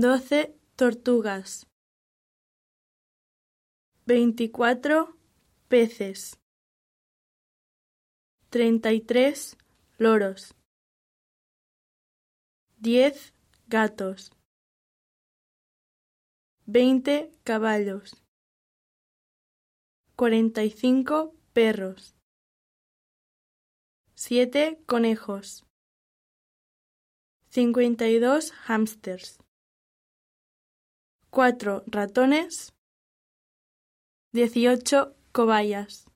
doce tortugas, veinticuatro peces, treinta y tres loros, diez gatos, veinte caballos, cuarenta y cinco perros, siete conejos, cincuenta y dos hámsters, cuatro ratones, dieciocho cobayas.